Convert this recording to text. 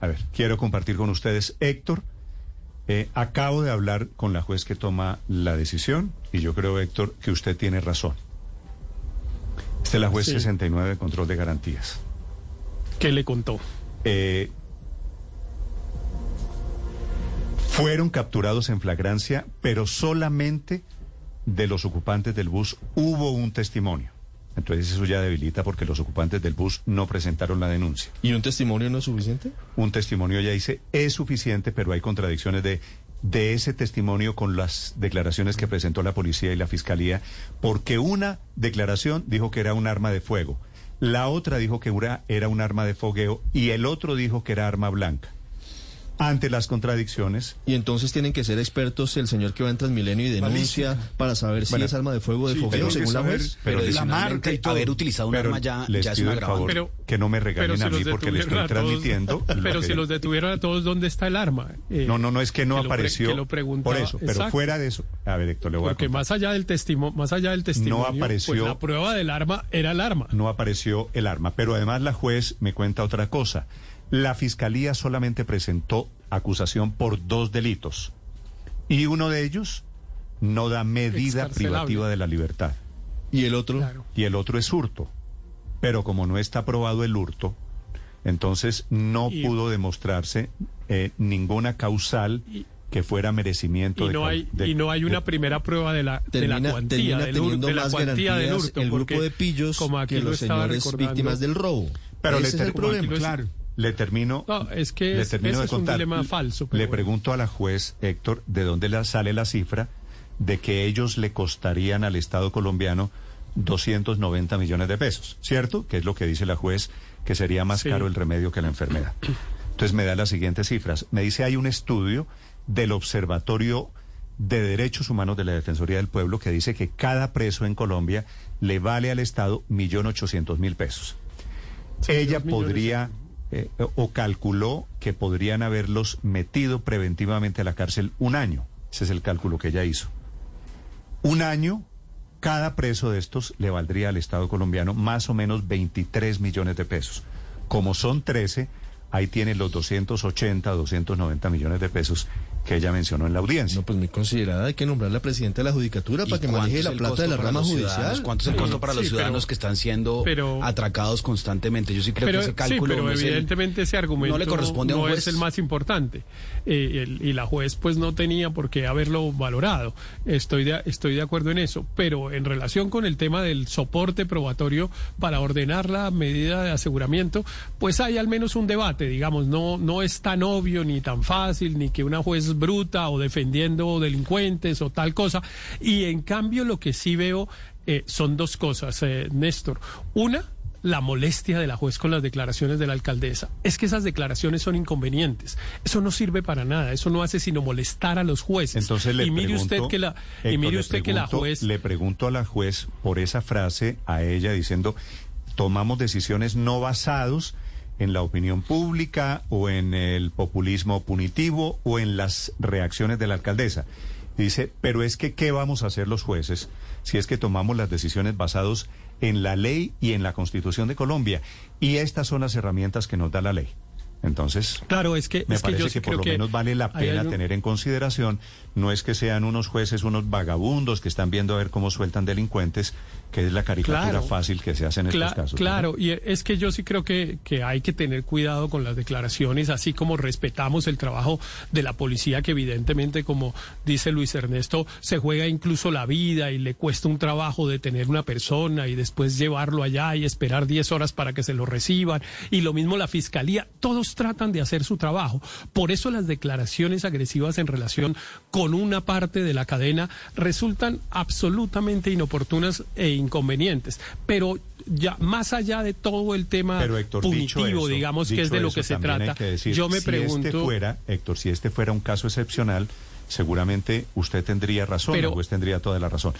a ver, quiero compartir con ustedes, Héctor, eh, acabo de hablar con la juez que toma la decisión y yo creo, Héctor, que usted tiene razón. Esta es la juez Sí. 69 de control de garantías. ¿Qué le contó? Eh, fueron capturados en flagrancia, pero solamente de los ocupantes del bus hubo un testimonio. Entonces eso ya debilita porque los ocupantes del bus no presentaron la denuncia. ¿Y un testimonio no es suficiente? Un testimonio ya dice es suficiente, pero hay contradicciones de, de ese testimonio con las declaraciones que presentó la policía y la fiscalía, porque una declaración dijo que era un arma de fuego, la otra dijo que era, era un arma de fogueo y el otro dijo que era arma blanca. Ante las contradicciones, Y entonces tienen que ser expertos el señor que va en Transmilenio y denuncia para saber si Bueno, es arma de fuego o de sí, fogueo, según la juez. pero la marca y adicionalmente, todo. haber utilizado un pero arma ya, les ya es pido un el favor. Pero- que no me regañen si a mí porque les detuvieron estoy a transmitiendo. Pero si los detuvieron a todos, ¿dónde está el arma? Eh, No, no, no es que no que lo pre- apareció. que lo preguntaba- por eso, pero Exacto. fuera de eso. A ver, Héctor, le voy a Porque contar. más allá del testimonio, más allá del testimonio, apareció- pues la prueba del arma era el arma. no apareció el arma. Pero además la juez me cuenta otra cosa. La fiscalía solamente presentó acusación por dos delitos. Y uno de ellos no da medida privativa de la libertad. Y el otro, Claro. Y el otro es hurto. Pero como no está aprobado el hurto, entonces no Y- pudo demostrarse eh, ninguna causal Y- que fuera merecimiento Y de no cau- hay de- y no hay una de- primera prueba de la de la cuantía del de la cuantía del hurto el porque, grupo de pillos como aquí que lo los señores recordando, víctimas del robo. Pero le Ese es el problema. Claro. Le termino. No, es que le es- termino ese de es un contar. dilema falso, pero le bueno. pregunto a la juez Héctor de dónde sale la cifra de que ellos le costarían al Estado colombiano 290 millones de pesos, ¿cierto? Que es lo que dice la juez que sería más Sí. caro el remedio que la enfermedad. Entonces me da las siguientes cifras. Me dice hay un estudio del Observatorio de Derechos Humanos de la Defensoría del Pueblo que dice que cada preso en Colombia le vale al Estado millón ochocientos mil pesos. Sí, Ella millones. Eh, o calculó que podrían haberlos metido preventivamente a la cárcel un año. Ese es el cálculo que ella hizo. Un año, cada preso de estos le valdría al Estado colombiano más o menos 23 millones de pesos. Como son 13, ahí tiene los 280, 290 millones de pesos que ella mencionó en la audiencia. No, pues muy considerada. Hay que nombrar la presidenta de la Judicatura ¿Y para que maneje la el plata de la rama judicial. ¿Cuánto es el costo para los ciudadanos pero- que están siendo pero- atracados constantemente? Yo sí creo pero, que ese sí, cálculo pero no es el- evidentemente ese argumento no le corresponde a un no juez. es el más importante Eh, el- y la juez pues no tenía por qué haberlo valorado estoy de, estoy de acuerdo en eso pero en relación con el tema del soporte probatorio para ordenar la medida de aseguramiento pues hay al menos un debate digamos no no es tan obvio ni tan fácil ni que una juez bruta o defendiendo delincuentes o tal cosa y en cambio lo que sí veo eh, son dos cosas eh, Néstor una la molestia de la juez con las declaraciones de la alcaldesa. Es que esas declaraciones son inconvenientes. Eso no sirve para nada. Eso no hace sino molestar a los jueces. Entonces le y mire pregunto, usted que la y mire que juez le pregunto a la juez por esa frase a ella diciendo tomamos decisiones no basados en la opinión pública o en el populismo punitivo o en las reacciones de la alcaldesa. Dice, pero es que ¿qué vamos a hacer los jueces si es que tomamos las decisiones basados en la ley y en la Constitución de Colombia? Y estas son las herramientas que nos da la ley. Entonces, Claro, es que me es que parece yo que, por lo menos vale la pena algo- tener en consideración, no es que sean unos jueces, unos vagabundos que están viendo a ver cómo sueltan delincuentes, que es la caricatura Claro. fácil que se hace en estos casos. ¿no? Claro, y es que yo sí creo que, que hay que tener cuidado con las declaraciones, así como respetamos el trabajo de la policía, que evidentemente, como dice Luis Ernesto, se juega incluso la vida y le cuesta un trabajo detener una persona y después llevarlo allá y esperar 10 horas para que se lo reciban. Y lo mismo la fiscalía, todos tratan de hacer su trabajo. Por eso las declaraciones agresivas en relación con una parte de la cadena resultan absolutamente inoportunas e inconvenientes. Pero ya más allá de todo el tema Pero Héctor, punitivo, eso, digamos que es de lo que se trata, que decir, yo me si pregunto... este fuera, Héctor, si este fuera un caso excepcional, seguramente usted tendría razón, Pero- la juez tendría toda la razón.